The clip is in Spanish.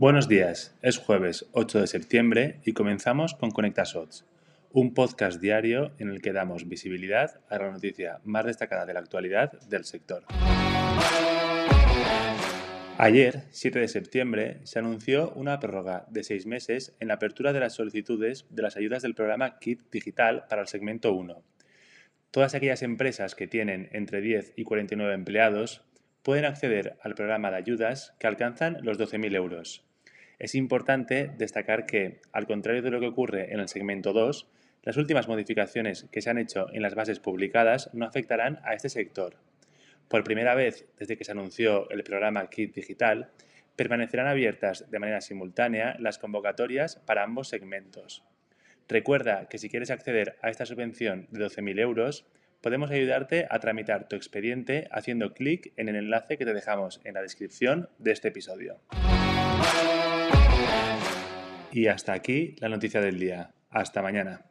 Buenos días, es jueves 8 de septiembre y comenzamos con Conecta Shots, un podcast diario en el que damos visibilidad a la noticia más destacada de la actualidad del sector. Ayer, 7 de septiembre, se anunció una prórroga de seis meses en la apertura de las solicitudes de las ayudas del programa KIT Digital para el segmento 1. Todas aquellas empresas que tienen entre 10 y 49 empleados pueden acceder al programa de ayudas que alcanzan los 12.000 euros. Es importante destacar que, al contrario de lo que ocurre en el segmento 2, las últimas modificaciones que se han hecho en las bases publicadas no afectarán a este sector. Por primera vez desde que se anunció el programa Kit Digital, permanecerán abiertas de manera simultánea las convocatorias para ambos segmentos. Recuerda que si quieres acceder a esta subvención de 12.000 euros, podemos ayudarte a tramitar tu expediente haciendo clic en el enlace que te dejamos en la descripción de este episodio. Y hasta aquí la noticia del día. Hasta mañana.